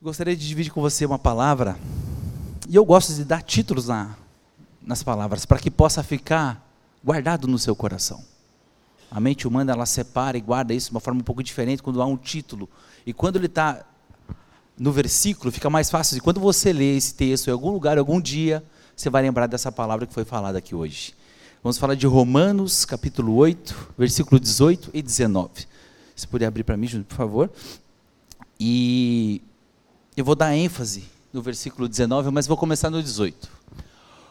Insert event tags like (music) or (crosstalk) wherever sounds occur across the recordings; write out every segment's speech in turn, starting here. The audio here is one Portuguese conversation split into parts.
Gostaria de dividir com você uma palavra, e eu gosto de dar títulos na, nas palavras, para que possa ficar guardado no seu coração. A mente humana, ela separa e guarda isso de uma forma um pouco diferente quando há um título. E quando ele está no versículo, fica mais fácil. E quando você lê esse texto em algum lugar, algum dia, você vai lembrar dessa palavra que foi falada aqui hoje. Vamos falar de Romanos, capítulo 8, versículo 18 e 19. Se puder abrir para mim, por favor. E eu vou dar ênfase no versículo 19, mas vou começar no 18.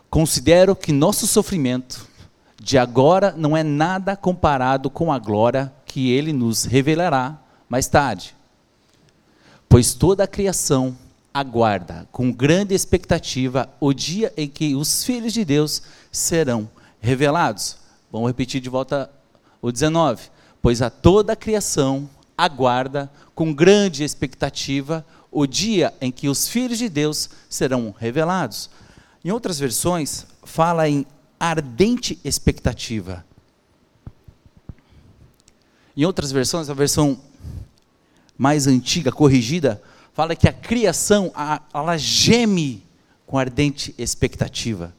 Considero que nosso sofrimento de agora não é nada comparado com a glória que ele nos revelará mais tarde. Pois toda a criação aguarda com grande expectativa o dia em que os filhos de Deus serão revelados. Vamos repetir de volta o 19. Pois a toda a criação aguarda com grande expectativa o dia em que os filhos de Deus serão revelados. Em outras versões, fala em ardente expectativa. Em outras versões, a versão mais antiga, corrigida, fala que a criação, ela geme com ardente expectativa.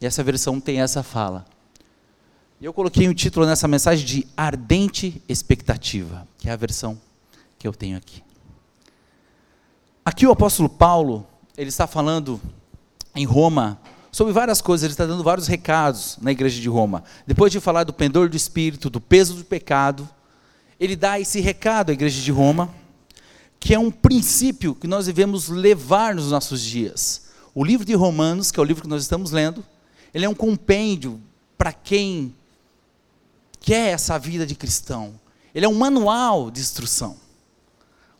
E essa versão tem essa fala. Eu coloquei um título nessa mensagem de ardente expectativa, que é a versão que eu tenho aqui. Aqui o apóstolo Paulo, ele está falando em Roma sobre várias coisas, ele está dando vários recados na igreja de Roma. Depois de falar do pendor do espírito, do peso do pecado, ele dá esse recado à igreja de Roma, que é um princípio que nós devemos levar nos nossos dias. O livro de Romanos, que é o livro que nós estamos lendo, ele é um compêndio para quem quer essa vida de cristão. Ele é um manual de instrução.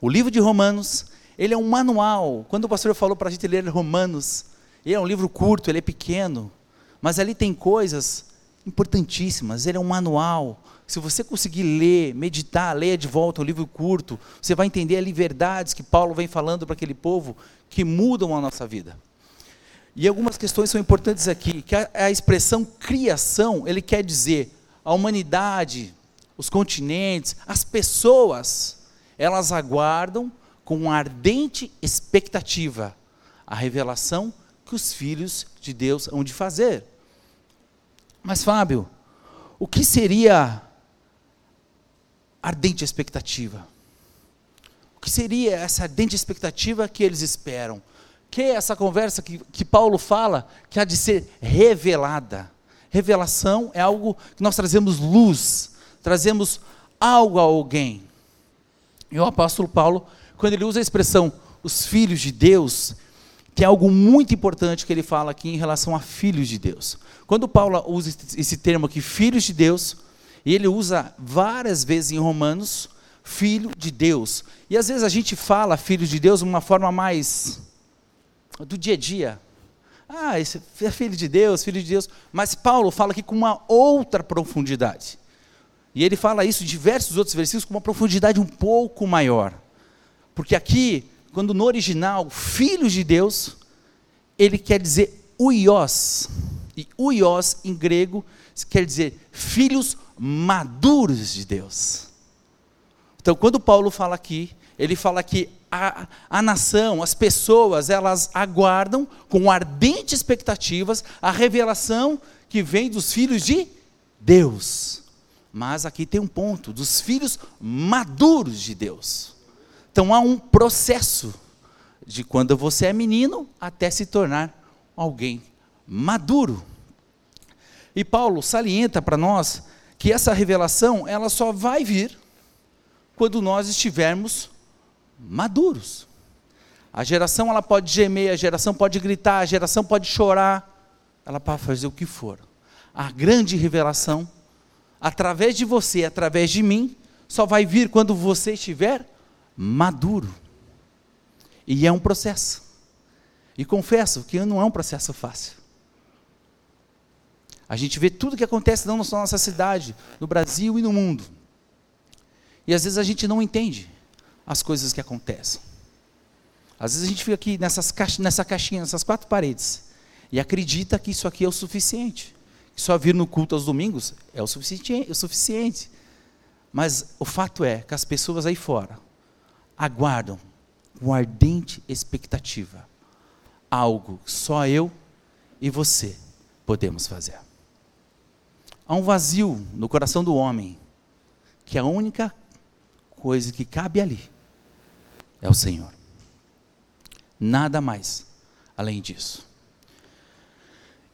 O livro de Romanos ele é um manual. Quando o pastor falou para a gente ler Romanos, ele é um livro curto, ele é pequeno, mas ali tem coisas importantíssimas. Ele é um manual. Se você conseguir ler, meditar, leia de volta o livro curto, você vai entender ali verdades que Paulo vem falando para aquele povo que mudam a nossa vida. E algumas questões são importantes aqui, que a, a expressão criação, ele quer dizer a humanidade, os continentes, as pessoas, elas aguardam com ardente expectativa a revelação que os filhos de Deus hão de fazer. Mas, Fábio, o que seria ardente expectativa? O que seria essa ardente expectativa que eles esperam? Que é essa conversa que, que Paulo fala que há de ser revelada? Revelação é algo que nós trazemos luz, trazemos algo a alguém. E o apóstolo Paulo quando ele usa a expressão os filhos de Deus, tem algo muito importante que ele fala aqui em relação a filhos de Deus. Quando Paulo usa esse termo aqui, filhos de Deus, ele usa várias vezes em Romanos, filho de Deus. E às vezes a gente fala filho de Deus de uma forma mais do dia a dia. Ah, esse é filho de Deus, filho de Deus. Mas Paulo fala aqui com uma outra profundidade. E ele fala isso em diversos outros versículos com uma profundidade um pouco maior. Porque aqui, quando no original, filhos de Deus, ele quer dizer uios. E uios em grego quer dizer filhos maduros de Deus. Então, quando Paulo fala aqui, ele fala que a, a nação, as pessoas, elas aguardam com ardentes expectativas a revelação que vem dos filhos de Deus. Mas aqui tem um ponto: dos filhos maduros de Deus. Então há um processo de quando você é menino até se tornar alguém maduro. E Paulo salienta para nós que essa revelação ela só vai vir quando nós estivermos maduros. A geração ela pode gemer, a geração pode gritar, a geração pode chorar, ela pode fazer o que for. A grande revelação, através de você, através de mim, só vai vir quando você estiver maduro. E é um processo. E confesso que não é um processo fácil. A gente vê tudo que acontece não só na nossa cidade, no Brasil e no mundo. E às vezes a gente não entende as coisas que acontecem. Às vezes a gente fica aqui nessas caixa, nessa caixinha, nessas quatro paredes, e acredita que isso aqui é o suficiente. Que só vir no culto aos domingos é o suficiente, é o suficiente. Mas o fato é que as pessoas aí fora aguardam com ardente expectativa. Algo só eu e você podemos fazer. Há um vazio no coração do homem, que a única coisa que cabe ali é o Senhor. Nada mais além disso.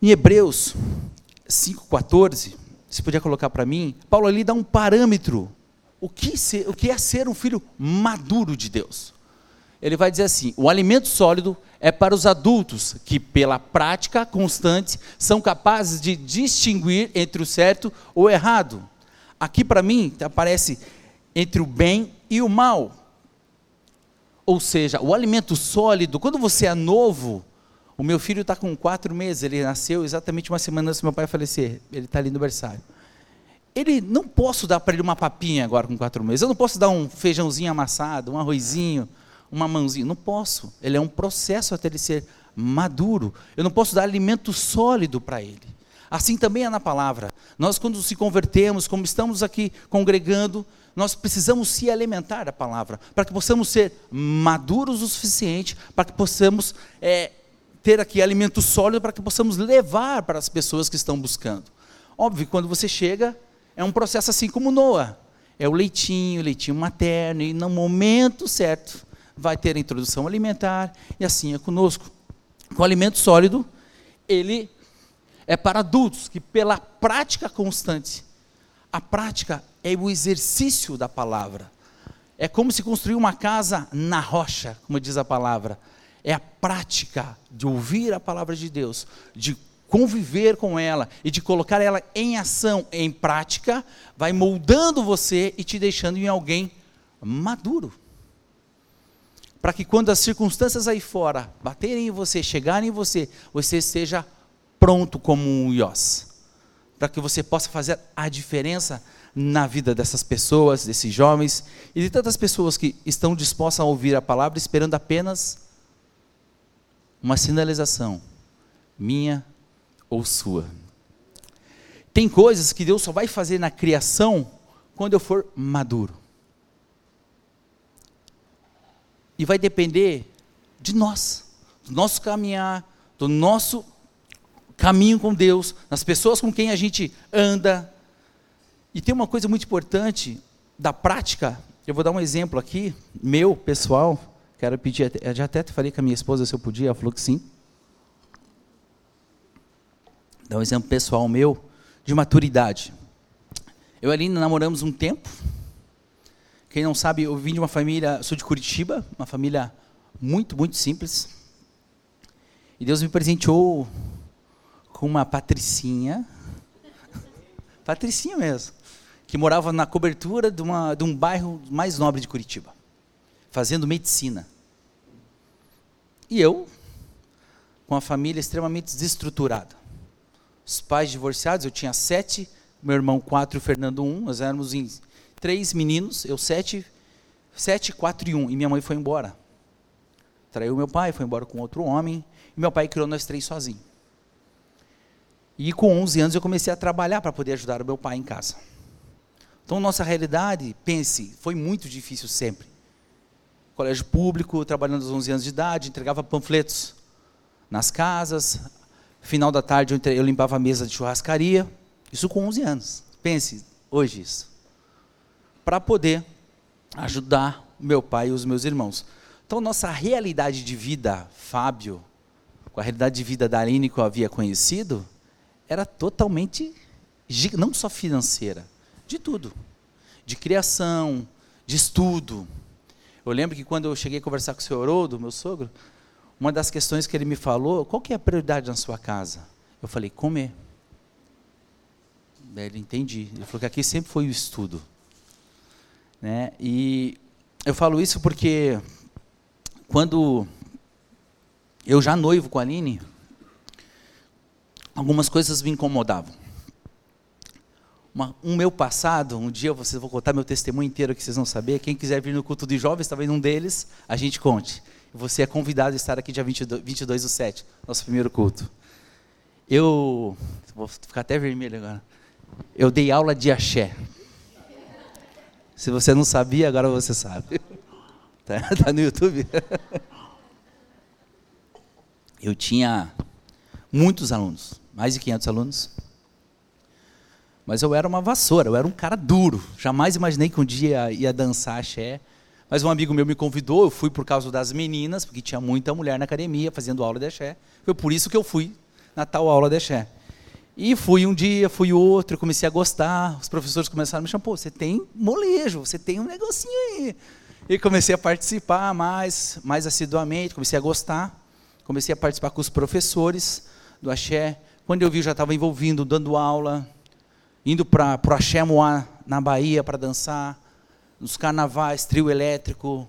Em Hebreus 5,14, se podia colocar para mim, Paulo ali dá um parâmetro. O que, ser, o que é ser um filho maduro de Deus? Ele vai dizer assim: o alimento sólido é para os adultos que, pela prática constante, são capazes de distinguir entre o certo ou o errado. Aqui, para mim, aparece entre o bem e o mal. Ou seja, o alimento sólido, quando você é novo, o meu filho está com quatro meses, ele nasceu exatamente uma semana antes do meu pai falecer, ele está ali no berçário. Ele não posso dar para ele uma papinha agora com quatro meses, eu não posso dar um feijãozinho amassado, um arrozinho, uma mãozinha, não posso. Ele é um processo até ele ser maduro. Eu não posso dar alimento sólido para ele. Assim também é na palavra. Nós, quando se convertemos, como estamos aqui congregando, nós precisamos se alimentar da palavra, para que possamos ser maduros o suficiente, para que possamos é, ter aqui alimento sólido, para que possamos levar para as pessoas que estão buscando. Óbvio, quando você chega, é um processo assim como Noah. É o leitinho, leitinho materno, e no momento certo vai ter a introdução alimentar, e assim é conosco. Com alimento sólido, ele é para adultos que, pela prática constante, a prática é o exercício da palavra. É como se construir uma casa na rocha, como diz a palavra. É a prática de ouvir a palavra de Deus, de conviver com ela e de colocar ela em ação, em prática, vai moldando você e te deixando em alguém maduro. Para que quando as circunstâncias aí fora baterem em você, chegarem em você, você esteja pronto como um Iós. Para que você possa fazer a diferença na vida dessas pessoas, desses jovens e de tantas pessoas que estão dispostas a ouvir a palavra esperando apenas uma sinalização, minha ou sua. Tem coisas que Deus só vai fazer na criação quando eu for maduro. E vai depender de nós, do nosso caminhar, do nosso caminho com Deus, nas pessoas com quem a gente anda, e tem uma coisa muito importante da prática, eu vou dar um exemplo aqui, meu, pessoal, quero pedir, já até falei com a minha esposa se eu podia, ela falou que sim. Dar um exemplo pessoal meu, de maturidade. Eu e a Aline namoramos um tempo, quem não sabe, eu vim de uma família, sou de Curitiba, uma família muito, muito simples. E Deus me presenteou com uma patricinha, (laughs) patricinha mesmo, que morava na cobertura de, uma, de um bairro mais nobre de Curitiba, fazendo medicina. E eu, com a família extremamente desestruturada. Os pais divorciados, eu tinha sete, meu irmão quatro o Fernando um, nós éramos em três meninos, eu sete, sete, quatro e um, e minha mãe foi embora. Traiu meu pai, foi embora com outro homem, e meu pai criou nós três sozinhos. E com 11 anos eu comecei a trabalhar para poder ajudar o meu pai em casa. Então, nossa realidade, pense, foi muito difícil sempre. Colégio público, trabalhando aos 11 anos de idade, entregava panfletos nas casas. Final da tarde eu, eu limpava a mesa de churrascaria. Isso com 11 anos. Pense, hoje isso. Para poder ajudar meu pai e os meus irmãos. Então, nossa realidade de vida, Fábio, com a realidade de vida da Aline que eu havia conhecido, era totalmente, não só financeira, de tudo. De criação, de estudo. Eu lembro que quando eu cheguei a conversar com o senhor Haroldo, meu sogro, uma das questões que ele me falou, qual que é a prioridade na sua casa? Eu falei, comer. Daí ele entendi. Ele falou que aqui sempre foi o estudo. Né? E eu falo isso porque quando eu já noivo com a Aline, algumas coisas me incomodavam uma, um meu passado, um dia vocês vou contar meu testemunho inteiro que vocês vão saber. Quem quiser vir no culto de jovens, talvez um deles, a gente conte. Você é convidado a estar aqui dia 22, 22 do 7, nosso primeiro culto. Eu, vou ficar até vermelho agora. Eu dei aula de axé. Se você não sabia, agora você sabe. (laughs) Tá, tá no YouTube? (laughs) Eu tinha muitos alunos, mais de 500 alunos. Mas eu era uma vassoura, eu era um cara duro. Jamais imaginei que um dia ia dançar axé. Mas um amigo meu me convidou, eu fui por causa das meninas, porque tinha muita mulher na academia fazendo aula de axé. Foi por isso que eu fui na tal aula de axé. E fui um dia, fui outro, comecei a gostar. Os professores começaram a me chamar, pô, você tem molejo, você tem um negocinho aí. E comecei a participar mais, mais assiduamente, comecei a gostar. Comecei a participar com os professores do axé. Quando eu vi, eu já estava envolvido, dando aula, indo para o Axé Moá, na Bahia, para dançar, nos carnavais, trio elétrico.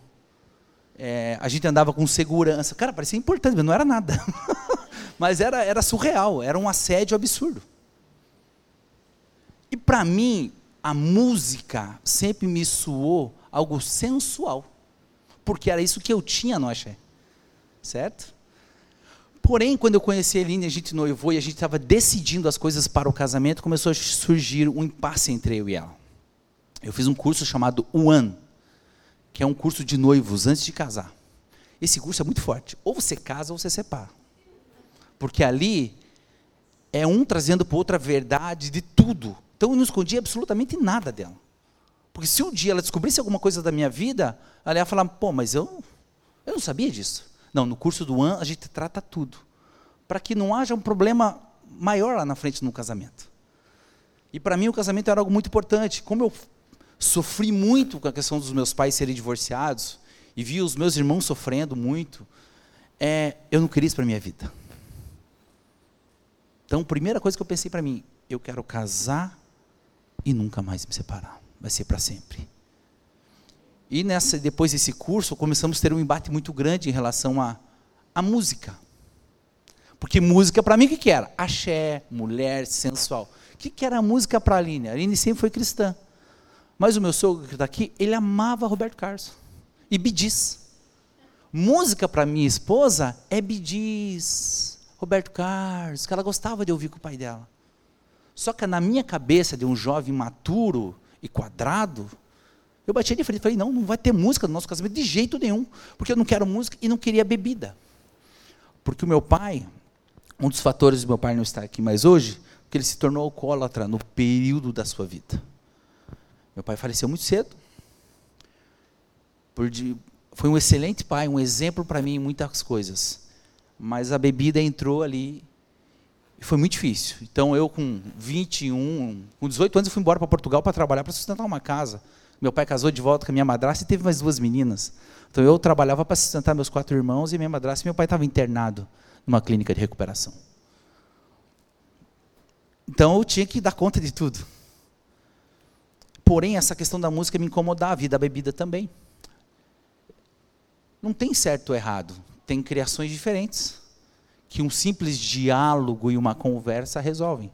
É, a gente andava com segurança. Cara, parecia importante, mas não era nada. (laughs) mas era, era surreal, era um assédio absurdo. E para mim, a música sempre me suou algo sensual. Porque era isso que eu tinha no axé. Certo? Porém, quando eu conheci a Eline, a gente noivou e a gente estava decidindo as coisas para o casamento, começou a surgir um impasse entre eu e ela. Eu fiz um curso chamado One, que é um curso de noivos antes de casar. Esse curso é muito forte. Ou você casa ou você separa. Porque ali é um trazendo para outra verdade de tudo. Então eu não escondi absolutamente nada dela. Porque se um dia ela descobrisse alguma coisa da minha vida, ela ia falar: pô, mas eu, eu não sabia disso. Não, no curso do AN a gente trata tudo. Para que não haja um problema maior lá na frente no casamento. E para mim o casamento era algo muito importante. Como eu sofri muito com a questão dos meus pais serem divorciados, e vi os meus irmãos sofrendo muito, é, eu não queria isso para minha vida. Então, a primeira coisa que eu pensei para mim, eu quero casar e nunca mais me separar. Vai ser para sempre. E nessa, depois desse curso, começamos a ter um embate muito grande em relação à a, a, música. Porque música, para mim, o que, que era? Axé, mulher, sensual. O que, que era a música para a Aline? A Aline sempre foi cristã. Mas o meu sogro que está aqui, ele amava Roberto Carlos. E Bidis. Música para minha esposa é Bidis, Roberto Carlos, que ela gostava de ouvir com o pai dela. Só que na minha cabeça de um jovem maturo e quadrado, eu bati de frente e falei, não, não vai ter música no nosso casamento de jeito nenhum, porque eu não quero música e não queria bebida. Porque o meu pai, um dos fatores do meu pai não estar aqui mais hoje, porque ele se tornou alcoólatra no período da sua vida. Meu pai faleceu muito cedo. Foi um excelente pai, um exemplo para mim em muitas coisas. Mas a bebida entrou ali e foi muito difícil. Então eu com 21, com 18 anos eu fui embora para Portugal para trabalhar, para sustentar uma casa. Meu pai casou de volta com a minha madrasta e teve mais duas meninas. Então eu trabalhava para sustentar meus quatro irmãos e minha madrasta e meu pai estava internado numa clínica de recuperação. Então eu tinha que dar conta de tudo. Porém, essa questão da música me incomodava e da bebida também. Não tem certo ou errado, tem criações diferentes que um simples diálogo e uma conversa resolvem.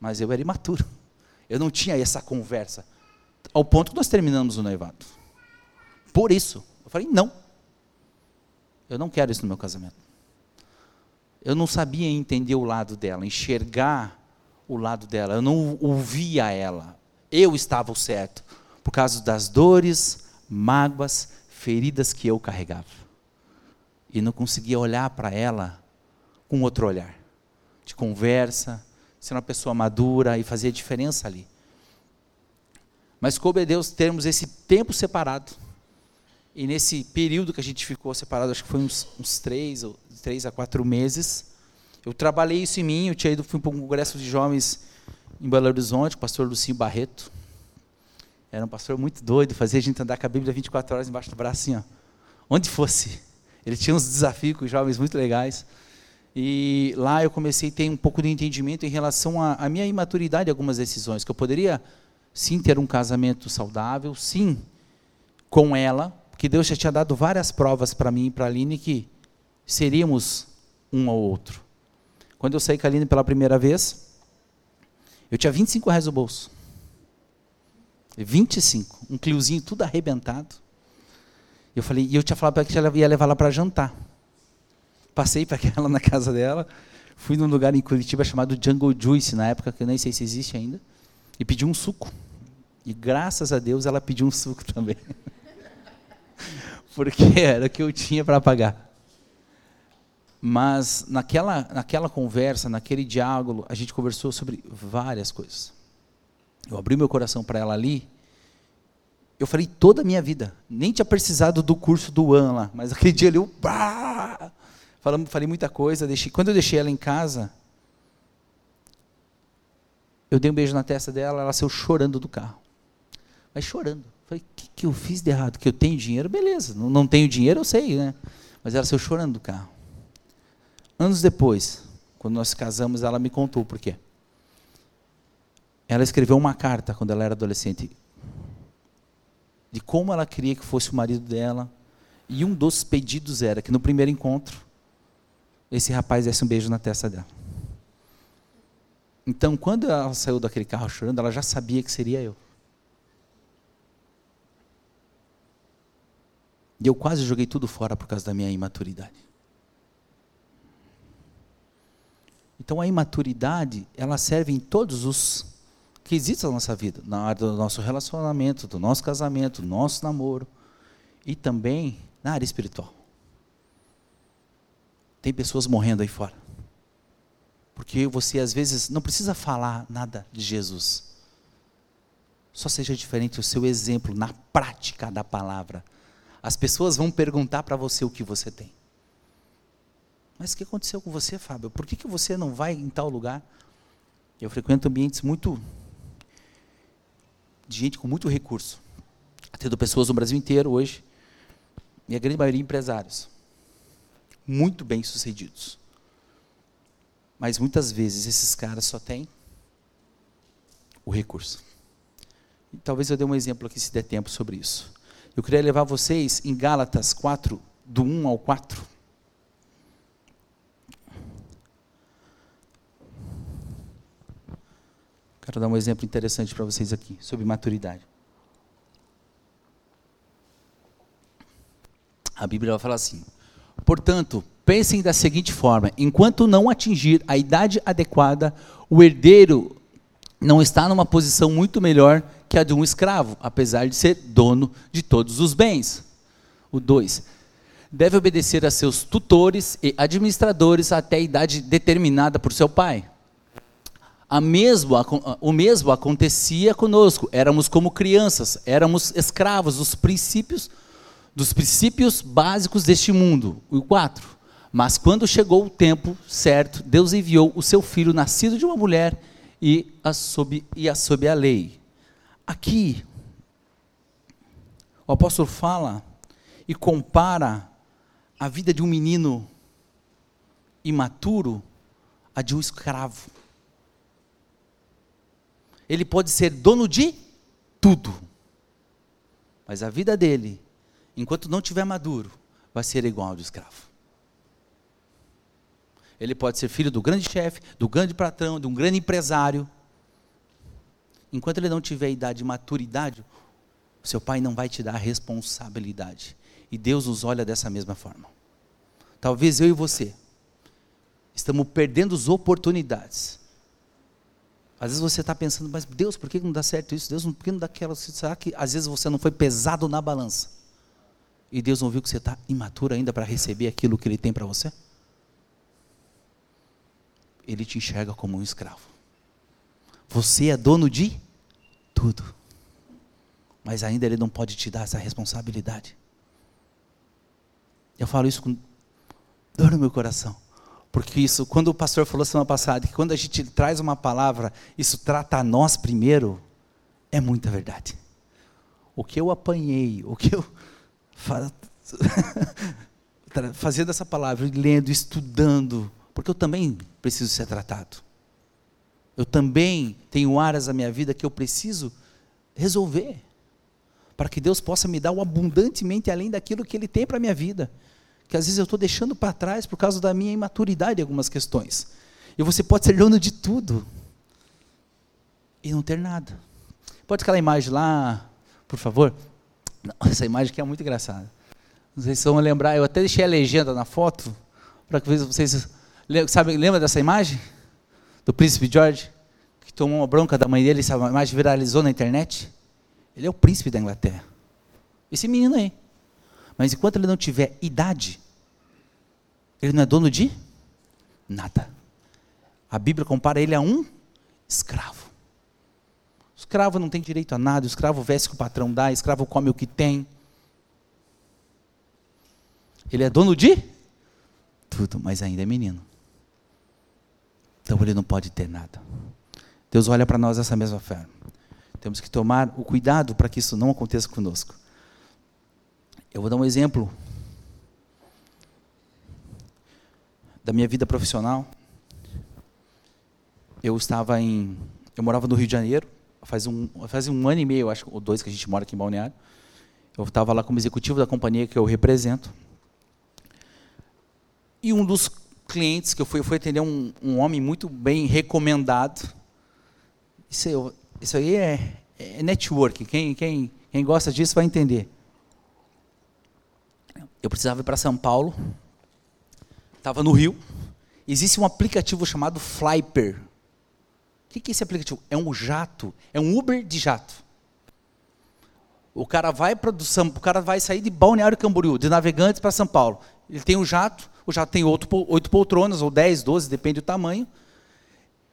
Mas eu era imaturo. Eu não tinha essa conversa ao ponto que nós terminamos o noivado. Por isso, eu falei: não, eu não quero isso no meu casamento. Eu não sabia entender o lado dela, enxergar o lado dela, eu não ouvia ela. Eu estava certo, por causa das dores, mágoas, feridas que eu carregava. E não conseguia olhar para ela com outro olhar, de conversa, ser uma pessoa madura e fazer diferença ali. Mas coube a Deus termos esse tempo separado. E nesse período que a gente ficou separado, acho que foi uns, uns três, ou, três a quatro meses, eu trabalhei isso em mim. Eu tinha ido fui para um congresso de jovens em Belo Horizonte, o pastor Lucinho Barreto. Era um pastor muito doido, fazia a gente andar com a Bíblia 24 horas embaixo do braço, assim, ó. onde fosse. Ele tinha uns desafios com jovens muito legais. E lá eu comecei a ter um pouco de entendimento em relação à minha imaturidade em algumas decisões, que eu poderia sim ter um casamento saudável, sim com ela, porque Deus já tinha dado várias provas para mim e para a Aline que seríamos um ao outro. Quando eu saí com a Aline pela primeira vez, eu tinha 25 reais no bolso. 25, um cliozinho tudo arrebentado. Eu falei, e eu tinha falado para ela que ia levar ela para jantar. Passei para (laughs) ela na casa dela, fui num lugar em Curitiba chamado Jungle Juice, na época que eu nem sei se existe ainda, e pedi um suco. E graças a Deus ela pediu um suco (laughs) também. porque era o que eu tinha para pagar. Mas naquela, naquela conversa, naquele diálogo, a gente conversou sobre várias coisas. Eu abri meu coração para ela ali. Eu falei toda a minha vida. Nem tinha precisado do curso do AN lá, mas aquele dia ali eu bah, falamos, falei muita coisa. Deixei, quando eu deixei ela em casa, eu dei um beijo na testa dela, ela saiu chorando do carro. Mas chorando. Falei, o que, que eu fiz de errado? Que eu tenho dinheiro? Beleza. Não, não tenho dinheiro, eu sei, né? Mas ela saiu chorando do carro. Anos depois, quando nós casamos, ela me contou por quê. Ela escreveu uma carta quando ela era adolescente de como ela queria que fosse o marido dela. E um dos pedidos era que no primeiro encontro esse rapaz desse um beijo na testa dela. Então, quando ela saiu daquele carro chorando, ela já sabia que seria eu. E eu quase joguei tudo fora por causa da minha imaturidade. Então a imaturidade, ela serve em todos os quesitos da nossa vida, na área do nosso relacionamento, do nosso casamento, do nosso namoro e também na área espiritual. Tem pessoas morrendo aí fora. Porque você às vezes não precisa falar nada de Jesus. Só seja diferente o seu exemplo na prática da palavra. As pessoas vão perguntar para você o que você tem. Mas o que aconteceu com você, Fábio? Por que, que você não vai em tal lugar? Eu frequento ambientes muito. de gente com muito recurso. Tendo pessoas no Brasil inteiro hoje. E a grande maioria empresários. Muito bem sucedidos. Mas muitas vezes esses caras só têm o recurso. E talvez eu dê um exemplo aqui, se der tempo, sobre isso. Eu queria levar vocês em Gálatas 4, do 1 ao 4. Quero dar um exemplo interessante para vocês aqui, sobre maturidade. A Bíblia vai falar assim: Portanto, pensem da seguinte forma: enquanto não atingir a idade adequada, o herdeiro não está numa posição muito melhor que a de um escravo, apesar de ser dono de todos os bens. O 2. Deve obedecer a seus tutores e administradores até a idade determinada por seu pai a mesmo, o mesmo acontecia conosco. Éramos como crianças, éramos escravos dos princípios, dos princípios básicos deste mundo. O 4. Mas quando chegou o tempo certo, Deus enviou o seu filho nascido de uma mulher e a sob, e a sob a lei. Aqui, o apóstolo fala e compara a vida de um menino imaturo a de um escravo. Ele pode ser dono de tudo. Mas a vida dele, enquanto não tiver maduro, vai ser igual ao do escravo. Ele pode ser filho do grande chefe, do grande patrão, de um grande empresário. Enquanto ele não tiver idade de maturidade, seu pai não vai te dar a responsabilidade. E Deus nos olha dessa mesma forma. Talvez eu e você estamos perdendo as oportunidades às vezes você está pensando, mas Deus, por que não dá certo isso? Deus, por que não dá aquela. Será que às vezes você não foi pesado na balança? E Deus não viu que você está imaturo ainda para receber aquilo que Ele tem para você? Ele te enxerga como um escravo. Você é dono de tudo. Mas ainda Ele não pode te dar essa responsabilidade. Eu falo isso com dor no meu coração. Porque isso, quando o pastor falou semana passada, que quando a gente traz uma palavra, isso trata a nós primeiro, é muita verdade. O que eu apanhei, o que eu. fazendo essa palavra, lendo, estudando, porque eu também preciso ser tratado. Eu também tenho áreas da minha vida que eu preciso resolver, para que Deus possa me dar o abundantemente além daquilo que Ele tem para a minha vida que às vezes eu estou deixando para trás por causa da minha imaturidade em algumas questões. E você pode ser dono de tudo e não ter nada. Pode aquela imagem lá, por favor? Não, essa imagem aqui é muito engraçada. Se vão lembrar, eu até deixei a legenda na foto, para que vocês. Sabe, lembra dessa imagem? Do príncipe George, que tomou uma bronca da mãe dele, essa imagem viralizou na internet? Ele é o príncipe da Inglaterra. Esse menino aí. Mas enquanto ele não tiver idade, ele não é dono de nada. A Bíblia compara ele a um escravo. O escravo não tem direito a nada, o escravo veste o que o patrão dá, o escravo come o que tem. Ele é dono de tudo, mas ainda é menino. Então ele não pode ter nada. Deus olha para nós dessa mesma forma. Temos que tomar o cuidado para que isso não aconteça conosco. Eu vou dar um exemplo da minha vida profissional. Eu estava em. Eu morava no Rio de Janeiro, faz um, faz um ano e meio, acho, ou dois que a gente mora aqui em Balneário. Eu estava lá como executivo da companhia que eu represento. E um dos clientes que eu fui, eu fui atender um, um homem muito bem recomendado. Isso, isso aí é, é network. Quem, quem, quem gosta disso vai entender. Eu precisava ir para São Paulo. Estava no Rio. Existe um aplicativo chamado Flyper. O que é esse aplicativo? É um jato. É um Uber de jato. O cara vai para o cara vai sair de Balneário Camboriú, de Navegantes para São Paulo. Ele tem um jato, o jato tem oito poltronas, ou dez, doze, depende do tamanho.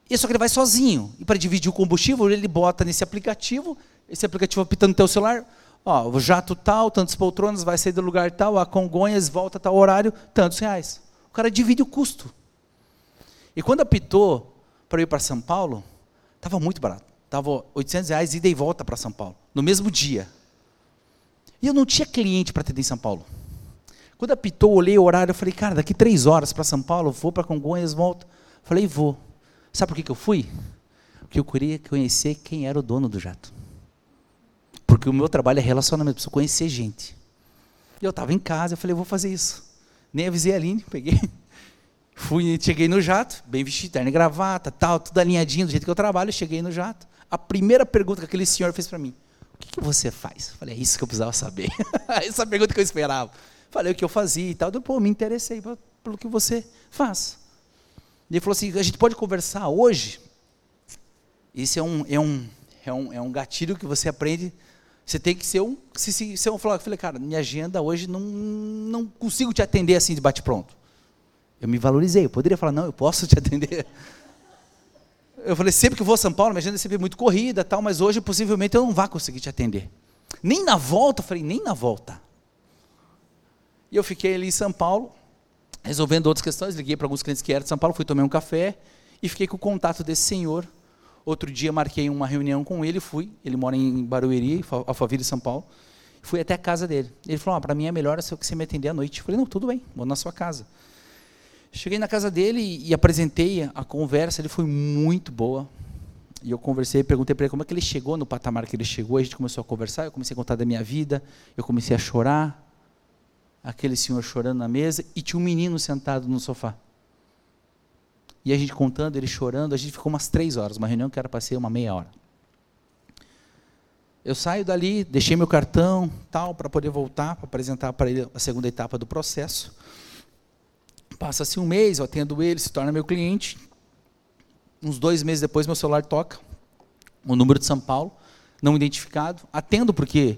E só que ele vai sozinho. E para dividir o combustível, ele bota nesse aplicativo, esse aplicativo apitando no teu celular, ó, o jato tal, tantas poltronas, vai sair do lugar tal, a Congonhas volta tal horário, tantos reais. O cara divide o custo. E quando apitou para ir para São Paulo, estava muito barato. Estava 800 reais ida e volta para São Paulo, no mesmo dia. E eu não tinha cliente para atender em São Paulo. Quando apitou, olhei o horário, eu falei, cara, daqui três horas para São Paulo, vou para Congonhas, volto. Falei, vou. Sabe por que, que eu fui? Porque eu queria conhecer quem era o dono do jato. Porque o meu trabalho é relacionamento, preciso conhecer gente. E eu estava em casa, eu falei, vou fazer isso. Nem avisei a Aline, peguei. (laughs) Fui, cheguei no jato, bem vestido, terno e gravata, tal, tudo alinhadinho do jeito que eu trabalho, cheguei no jato. A primeira pergunta que aquele senhor fez para mim, o que, que, você faz? Eu falei, é isso que eu precisava saber. (laughs) Essa pergunta que eu esperava. Falei o que eu fazia e tal. Eu, pô, me interessei pelo que você faz. Ele falou assim: a gente pode conversar hoje. Isso é um, é um, é um, é um gatilho que você aprende. Você tem que ser um. Se, se, se eu falar, eu falei, cara, minha agenda hoje não, não consigo te atender assim de bate-pronto. Eu me valorizei. Eu poderia falar, não, eu posso te atender. Eu falei, sempre que vou a São Paulo, minha agenda é sempre muito corrida, tal, mas hoje possivelmente eu não vá conseguir te atender. Nem na volta, eu falei, nem na volta. E eu fiquei ali em São Paulo, resolvendo outras questões. Liguei para alguns clientes que eram de São Paulo, fui tomar um café e fiquei com o contato desse senhor. Outro dia marquei uma reunião com ele, fui. Ele mora em Barueri, Alphaville, São Paulo. Fui até a casa dele. Ele falou: ah, para mim é melhor se você me atender à noite. Eu falei: não, tudo bem, vou na sua casa. Cheguei na casa dele e, apresentei a conversa. Ele foi muito boa. E eu conversei, perguntei para ele como é que ele chegou no patamar que ele chegou. A gente começou a conversar. Eu comecei a contar da minha vida. Eu comecei a chorar aquele senhor chorando na mesa e tinha um menino sentado no sofá. E a gente contando, ele chorando, a gente ficou umas três horas, uma reunião que era para ser uma meia hora. Eu saio dali, deixei meu cartão, tal, para poder voltar, para apresentar para ele a segunda etapa do processo. Passa-se um mês, eu atendo ele, se torna meu cliente. Uns dois meses depois, meu celular toca, o número de São Paulo, não identificado. Atendo porque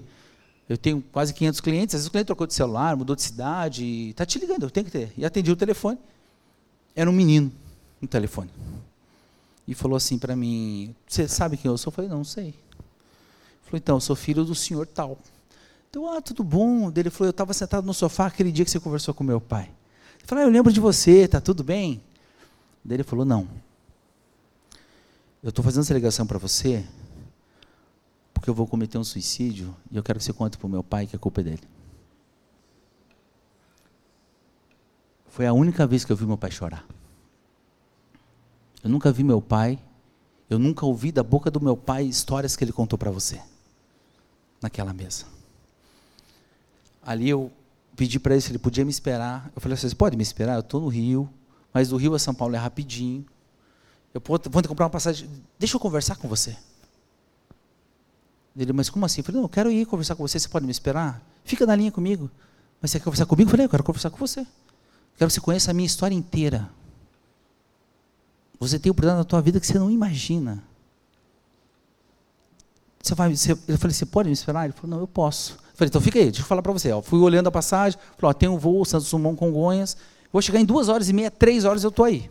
eu tenho quase 500 clientes, às vezes o cliente trocou de celular, mudou de cidade, está te ligando, eu tenho que ter. E atendi o telefone. Era um menino no telefone. E falou assim para mim: Você sabe quem eu sou? Eu falei: Não, sei. Ele falou: Então, eu sou filho do senhor tal. Então, ah, tudo bom. Ele falou: Eu estava sentado no sofá aquele dia que você conversou com meu pai. Ele falou: ah, Eu lembro de você, tá tudo bem? Ele falou: Não. Eu estou fazendo essa ligação para você porque eu vou cometer um suicídio e eu quero que você conte para o meu pai que a culpa é dele. Foi a única vez que eu vi meu pai chorar. Eu nunca vi meu pai, eu nunca ouvi da boca do meu pai histórias que ele contou para você, naquela mesa. Ali eu pedi para ele se ele podia me esperar. Eu falei assim: pode me esperar? Eu estou no Rio, mas do Rio a São Paulo é rapidinho. Eu vou comprar uma passagem. Deixa eu conversar com você. Ele, mas como assim? Eu falei, não, eu quero ir conversar com você, você pode me esperar? Fica na linha comigo. Mas você quer conversar comigo? Eu falei, eu quero conversar com você. Quero que você conheça a minha história inteira. Você tem um problema na tua vida que você não imagina. você vai, você, eu falei, você pode me esperar? Ele falou, não, eu posso. Eu falei, então fica aí, deixa eu falar para você. Ó, fui olhando a passagem, falou, ó, tem um voo Santos Dumont Congonhas, vou chegar em duas horas e meia, três horas eu estou aí.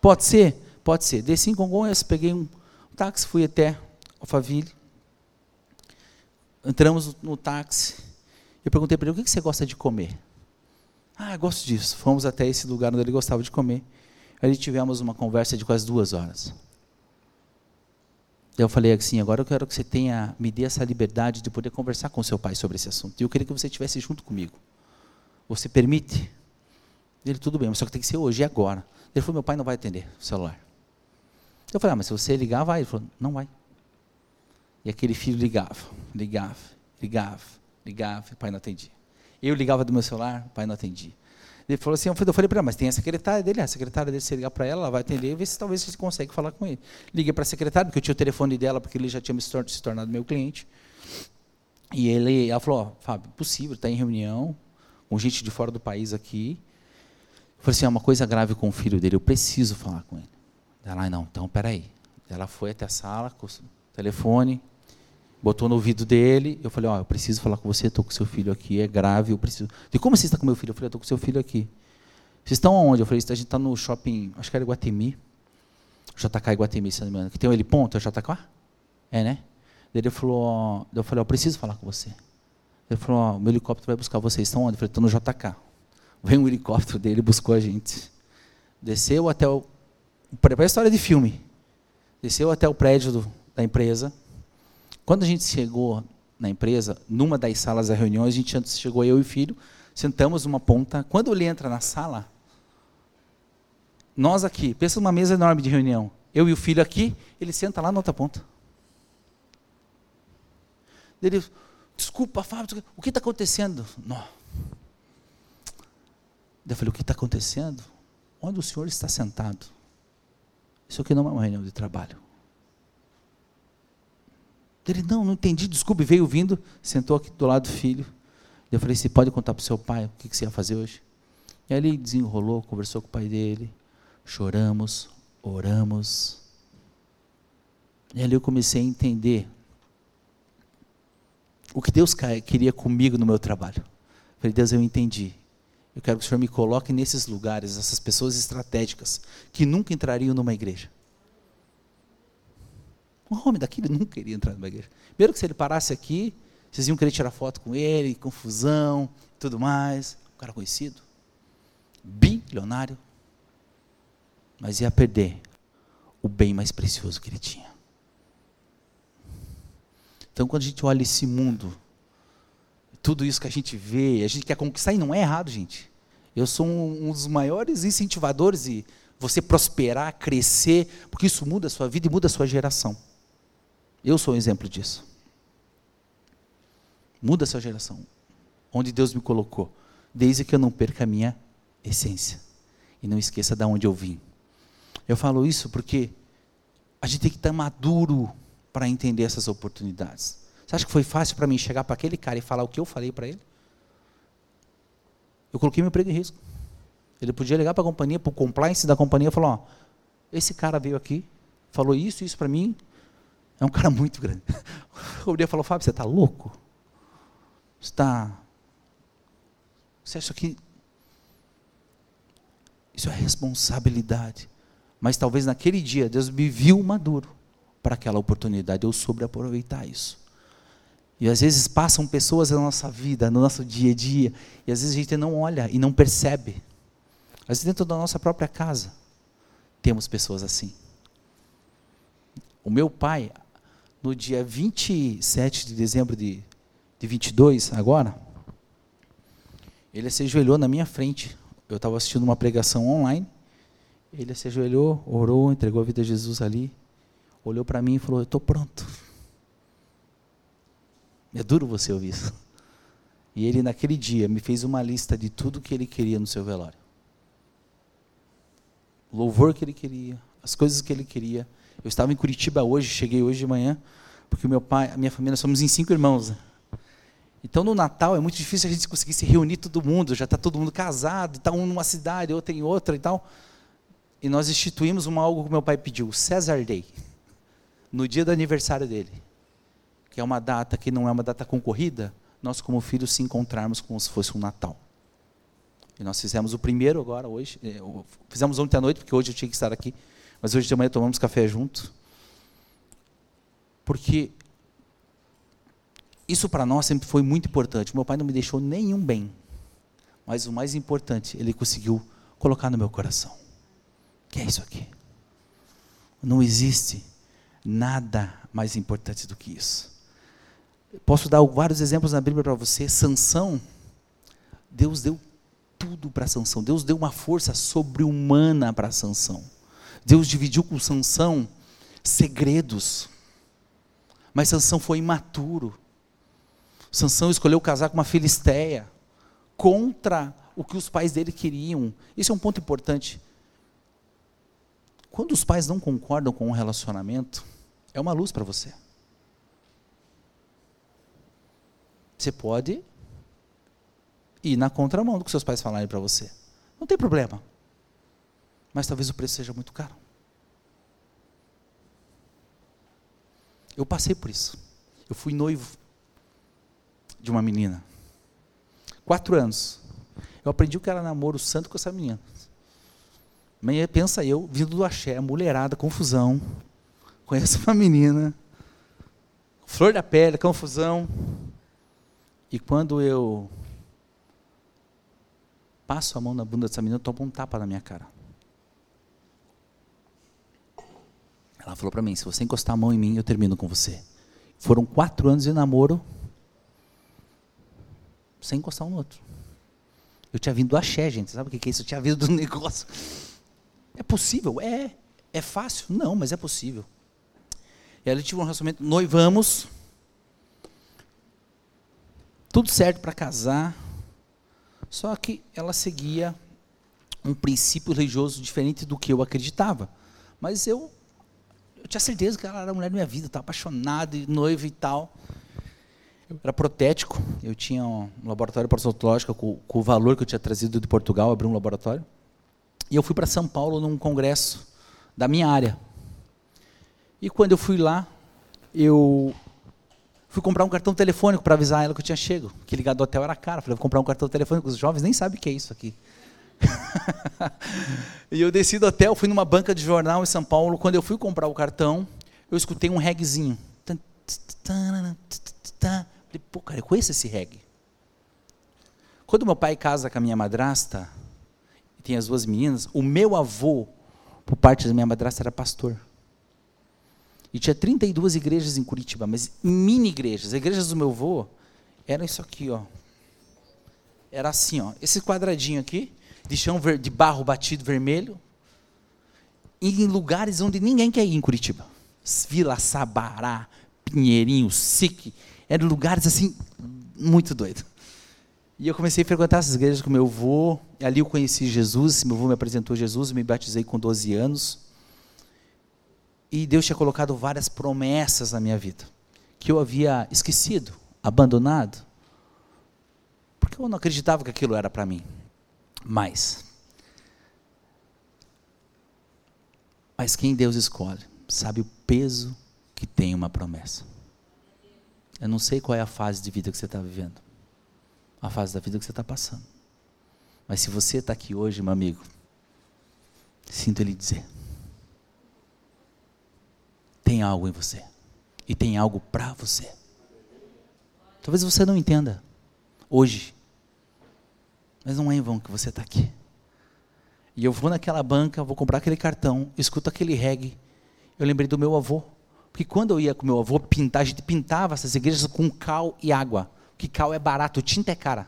Pode ser? Pode ser. Desci em Congonhas, peguei um táxi, fui até Alphaville. Entramos no, no táxi. Eu perguntei para ele, o que você gosta de comer? Ah, gosto disso. Fomos até esse lugar onde ele gostava de comer. Aí tivemos uma conversa de quase duas horas. Eu falei assim, agora eu quero que você tenha, me dê essa liberdade de poder conversar com seu pai sobre esse assunto. E eu queria que você estivesse junto comigo. Você permite? Ele, tudo bem, mas só que tem que ser hoje e agora. Ele falou, meu pai não vai atender o celular. Eu falei, ah, mas se você ligar, vai. Ele falou, não vai. E aquele filho ligava, ligava, ligava, ligava, e o pai não atendia. Eu ligava do meu celular, o pai não atendia. Ele falou assim, eu falei para ele, mas tem a secretária dele, a secretária dele, se ligar para ela, ela vai atender e ver se talvez você consegue falar com ele. Liguei para a secretária, porque eu tinha o telefone dela, porque ele já tinha se tornado meu cliente. E ele, ela falou, oh, Fábio, possível, está em reunião, com gente de fora do país aqui. Eu falei assim, é uma coisa grave com o filho dele, eu preciso falar com ele. Ela, não, então, peraí. Ela foi até a sala, com o telefone, botou no ouvido dele. Eu falei, ó, oh, eu preciso falar com você, estou com seu filho aqui, é grave, eu preciso. E como você está com meu filho? Eu falei, estou com seu filho aqui. Vocês estão aonde? Eu falei, a gente está no shopping, acho que era Iguatemi. JK Iguatemi, se não me engano. Que tem ele ponto, é JK? É, né? Daí ele falou, ó, eu falei, eu preciso falar com você. Ele falou, ó, meu helicóptero vai buscar vocês. Estão onde? Eu falei, estou no JK. Vem um helicóptero dele, buscou a gente. Desceu até o. Para a história de filme. Desceu até o prédio do, da empresa quando a gente chegou na empresa, numa das salas da reunião, a gente antes chegou eu e o filho, sentamos numa ponta. Quando ele entra na sala, nós aqui, pensa numa mesa enorme de reunião, eu e o filho aqui, ele senta lá na outra ponta. Ele, desculpa, Fábio, o que está acontecendo? Não. Eu falei, o que está acontecendo? Onde o senhor está sentado? Isso aqui não é uma reunião de trabalho. Ele, não, não entendi, desculpe, veio vindo, sentou aqui do lado do filho. Eu falei, você pode contar para o seu pai o que você ia fazer hoje? E aí ele desenrolou, conversou com o pai dele, choramos, oramos. E ali eu comecei a entender o que Deus queria comigo no meu trabalho. Eu falei, Deus, eu entendi. Eu quero que o Senhor me coloque nesses lugares, essas pessoas estratégicas, que nunca entrariam numa igreja. Um homem daquele nunca iria entrar numa igreja. Primeiro que se ele parasse aqui, vocês iam querer tirar foto com ele, confusão, tudo mais. Um cara conhecido, bilionário, mas ia perder o bem mais precioso que ele tinha. Então, quando a gente olha esse mundo, tudo isso que a gente vê, a gente quer conquistar, e não é errado, gente. Eu sou um, dos maiores incentivadores de você prosperar, crescer, porque isso muda a sua vida e muda a sua geração. Eu sou um exemplo disso. Muda essa geração. Onde Deus me colocou. Desde que eu não perca a minha essência. E não esqueça de onde eu vim. Eu falo isso porque a gente tem que estar maduro para entender essas oportunidades. Você acha que foi fácil para mim chegar para aquele cara e falar o que eu falei para ele? Eu coloquei meu emprego em risco. Ele podia ligar para a companhia, para o compliance da companhia e falar: ó, esse cara veio aqui, falou isso, isso para mim, é um cara muito grande. (laughs) O dia falou, Fábio, você está louco? Está. Você acha que. Isso é responsabilidade. Mas talvez naquele dia Deus me viu maduro para aquela oportunidade. Eu soube aproveitar isso. E às vezes passam pessoas na nossa vida, no nosso dia a dia, e às vezes a gente não olha e não percebe. Às vezes dentro da nossa própria casa temos pessoas assim. O meu pai, no dia 27 de dezembro de, de 22, agora, ele se ajoelhou na minha frente. Eu estava assistindo uma pregação online. Ele se ajoelhou, orou, entregou a vida a Jesus ali. Olhou para mim e falou: Eu estou pronto. É duro você ouvir isso. E ele, naquele dia, me fez uma lista de tudo que ele queria no seu velório. O louvor que ele queria, as coisas que ele queria. Eu estava em Curitiba hoje, cheguei hoje de manhã, porque meu pai, a minha família, nós somos em cinco irmãos. Né? Então no Natal é muito difícil a gente conseguir se reunir todo mundo, já está todo mundo casado, está um numa cidade, outro em outra e tal. E nós instituímos uma algo que meu pai pediu, o Cesar Day, no dia do aniversário dele. que é uma data que não é uma data concorrida, nós como filhos se encontrarmos como se fosse um Natal. E nós fizemos o primeiro agora, hoje. É, fizemos ontem à noite, porque hoje eu tinha que estar aqui. Mas hoje de manhã tomamos café junto. Porque isso para nós sempre foi muito importante. Meu pai não me deixou nenhum bem. Mas o mais importante, ele conseguiu colocar no meu coração. Que é isso aqui? Não existe nada mais importante do que isso. Posso dar vários exemplos na Bíblia para você. Sansão, Deus deu tudo para Sansão. Deus deu uma força sobre-humana para Sansão. Deus dividiu com Sansão segredos. Mas Sansão foi imaturo. Sansão escolheu casar com uma filisteia contra o que os pais dele queriam. Isso é um ponto importante. Quando os pais não concordam com um relacionamento, é uma luz para você. Você pode ir na contramão do que seus pais falarem para você. Não tem problema. Mas talvez o preço seja muito caro. Eu passei por isso. Eu fui noivo de uma menina. Quatro anos. Eu aprendi o que era namoro santo com essa menina. Mas pensa eu, vindo do axé, mulherada, confusão. Conheço uma menina. Flor da pele, confusão. E quando eu passo a mão na bunda dessa menina, eu tomo um tapa na minha cara. Ela falou para mim: se você encostar a mão em mim, eu termino com você. Foram quatro anos de namoro, sem encostar um no outro. Eu tinha vindo do axé, gente. Sabe o que é isso? Eu tinha vindo do (laughs) negócio. É possível? É. É fácil? Não, mas é possível. E ali tive um relacionamento, noivamos tudo certo para casar, só que ela seguia um princípio religioso diferente do que eu acreditava. Mas eu, eu tinha certeza que ela era a mulher da minha vida, estava apaixonado, noiva e tal. Eu era protético, eu tinha um laboratório parodontológico com, com o valor que eu tinha trazido de Portugal, abri um laboratório. E eu fui para São Paulo num congresso da minha área. E quando eu fui lá, eu Fui comprar um cartão telefônico para avisar ela que eu tinha chego. Que ligar do hotel era caro. Falei, vou comprar um cartão telefônico. Os jovens nem sabem o que é isso aqui. (laughs) e eu desci do hotel, fui numa banca de jornal em São Paulo. Quando eu fui comprar o cartão, eu escutei um reggaezinho. Falei, pô, cara, eu conheço esse reggae. Quando meu pai casa com a minha madrasta, e tem as duas meninas, o meu avô, por parte da minha madrasta, era pastor. E tinha 32 igrejas em Curitiba, mas mini igrejas. As igrejas do meu avô eram isso aqui, ó. Era assim, ó. Esse quadradinho aqui, de chão de barro batido vermelho, em lugares onde ninguém quer ir em Curitiba. Vila Sabará, Pinheirinho, Sique. Eram lugares assim, muito doido. E eu comecei a frequentar essas igrejas com meu avô. Ali eu conheci Jesus, meu avô me apresentou Jesus, me batizei com 12 anos. E Deus tinha colocado várias promessas na minha vida, que eu havia esquecido, abandonado, porque eu não acreditava que aquilo era para mim. Mas, mas quem Deus escolhe, sabe o peso que tem uma promessa. Eu não sei qual é a fase de vida que você está vivendo, a fase da vida que você está passando. Mas se você está aqui hoje, meu amigo, sinto lhe dizer tem algo em você. E tem algo para você. Talvez você não entenda hoje. Mas não é em vão que você está aqui. E eu vou naquela banca, vou comprar aquele cartão, escuto aquele reggae. Eu lembrei do meu avô. Porque quando eu ia com meu avô pintar, a gente pintava essas igrejas com cal e água. Porque cal é barato, tinta é cara.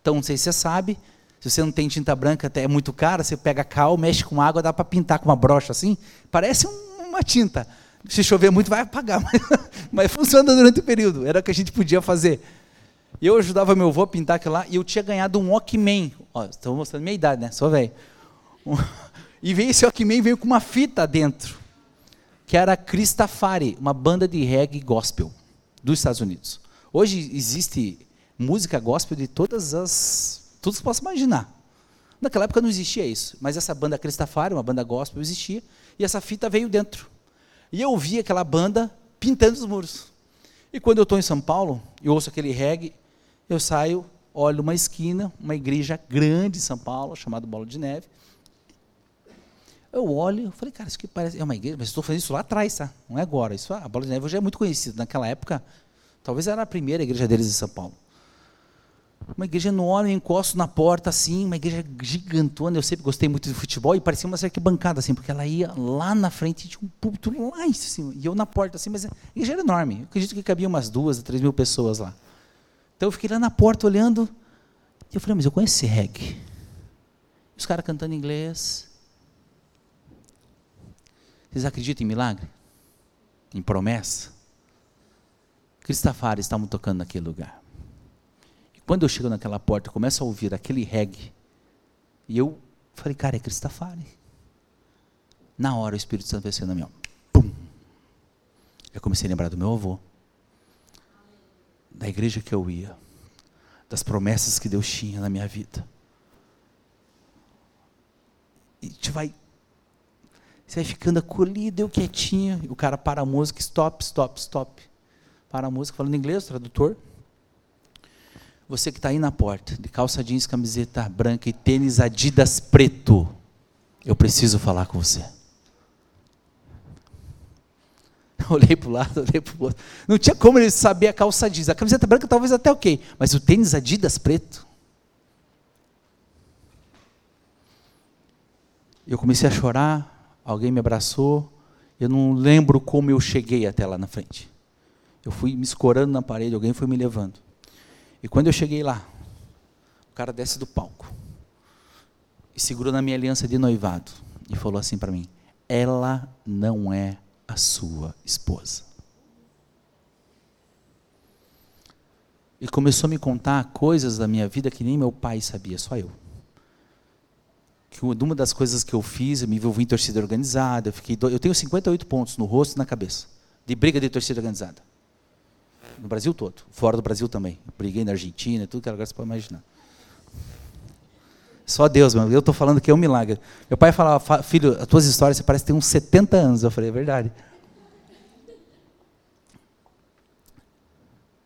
Então, não sei se você sabe, se você não tem tinta branca, até é muito cara, você pega cal, mexe com água, dá para pintar com uma brocha assim. Parece um, uma tinta. Se chover muito, vai apagar, (laughs) mas, mas funciona durante o período. Era o que a gente podia fazer. E eu ajudava meu avô a pintar aquilo lá, e eu tinha ganhado um Walkman. Estou mostrando minha idade, né? Sou velho. (laughs) E veio esse Walkman veio com uma fita dentro, que era a Cristafari, uma banda de reggae gospel dos Estados Unidos. Hoje existe música gospel de todas as. Tudo que você possa imaginar. Naquela época não existia isso, mas essa banda Cristafari, uma banda gospel, existia, e essa fita veio dentro. E eu vi aquela banda pintando os muros. E quando eu estou em São Paulo, eu ouço aquele reggae, eu saio, olho uma esquina, uma igreja grande em São Paulo, chamada Bola de Neve. Eu olho, eu falei, cara, isso aqui parece. É uma igreja, mas estou fazendo isso lá atrás, tá? Não é agora. Isso, a Bola de Neve já é muito conhecida. Naquela época, talvez era a primeira igreja deles em São Paulo. Uma igreja enorme, eu encosto na porta assim, uma igreja gigantona. Eu sempre gostei muito de futebol e parecia uma arquibancada assim, porque ela ia lá na frente tinha um púlpito lá em cima. E eu na porta assim, mas a igreja era enorme. Eu acredito que cabia umas duas, três mil pessoas lá. Então eu fiquei lá na porta olhando. E eu falei, mas eu conheço esse reggae. Os caras cantando inglês. Vocês acreditam em milagre? Em promessa? Cristafari estavam tocando naquele lugar. Quando eu chego naquela porta, eu começo a ouvir aquele reggae. E eu falei, cara, é Cristafari. Na hora o Espírito Santo veio na minha. Pum! Eu comecei a lembrar do meu avô. Da igreja que eu ia. Das promessas que Deus tinha na minha vida. E gente vai. Você vai ficando acolhido, eu quietinho. E o cara para a música, stop, stop, stop. Para a música, falando inglês, tradutor. Você que está aí na porta, de calça jeans, camiseta branca e tênis Adidas preto, eu preciso falar com você. (laughs) olhei para o lado, (laughs) olhei para o outro. Não tinha como ele saber a calça jeans. A camiseta branca talvez até ok, mas o tênis Adidas preto. Eu comecei a chorar, alguém me abraçou. Eu não lembro como eu cheguei até lá na frente. Eu fui me escorando na parede, alguém foi me levando. E quando eu cheguei lá, o cara desce do palco e segurou na minha aliança de noivado e falou assim para mim: Ela não é a sua esposa. E começou a me contar coisas da minha vida que nem meu pai sabia, só eu. Que uma das coisas que eu fiz, eu me envolvi em torcida organizada, eu, fiquei do... eu tenho 58 pontos no rosto e na cabeça, de briga de torcida organizada no Brasil todo, fora do Brasil também. briguei na Argentina, tudo que lugar você pode imaginar. Só Deus, meu. Eu estou falando que é um milagre. Meu pai falava, filho, as tuas histórias, você parece ter uns 70 anos. Eu falei, é verdade.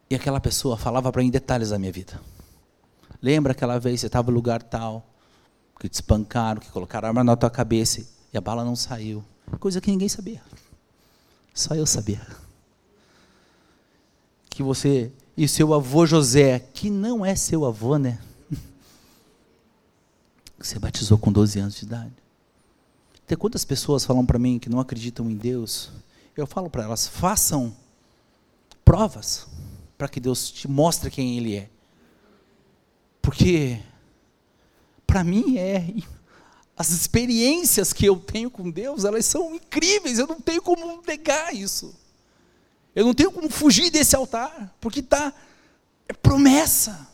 E aquela pessoa falava para mim detalhes da minha vida. Lembra aquela vez você estava no lugar tal, que te espancaram, que colocaram arma na tua cabeça e a bala não saiu. Coisa que ninguém sabia. Só eu sabia que você e seu avô José, que não é seu avô, né? Você batizou com 12 anos de idade. Tem quantas pessoas falam para mim que não acreditam em Deus? Eu falo para elas: façam provas para que Deus te mostre quem Ele é. Porque, para mim, é. As experiências que eu tenho com Deus, elas são incríveis, eu não tenho como negar isso. Eu não tenho como fugir desse altar, porque está é promessa.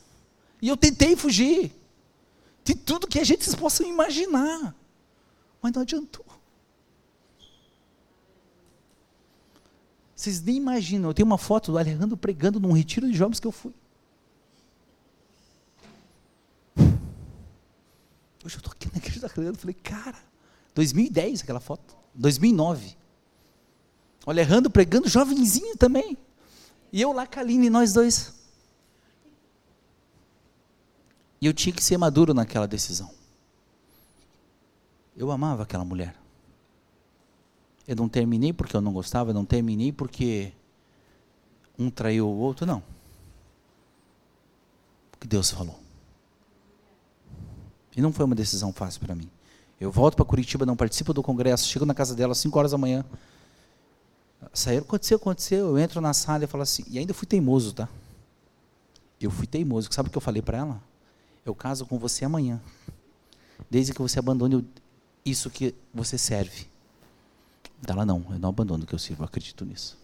E eu tentei fugir de tudo que a gente possa imaginar, mas não adiantou. Vocês nem imaginam, eu tenho uma foto do Alejandro pregando num retiro de jovens que eu fui. Hoje eu estou aqui na igreja da falei, cara, 2010 aquela foto, 2009. O Alejandro pregando, jovenzinho também. E eu lá, Kaline, nós dois. E eu tinha que ser maduro naquela decisão. Eu amava aquela mulher. Eu não terminei porque eu não gostava, eu não terminei porque um traiu o outro, não. O que Deus falou. E não foi uma decisão fácil para mim. Eu volto para Curitiba, não participo do congresso, chego na casa dela às 5 horas da manhã, Saíram, aconteceu, aconteceu. Eu entro na sala e falo assim, e ainda fui teimoso, tá? Eu fui teimoso. Sabe o que eu falei para ela? Eu caso com você amanhã. Desde que você abandone isso que você serve. Ela não, eu não abandono o que eu sirvo, eu acredito nisso.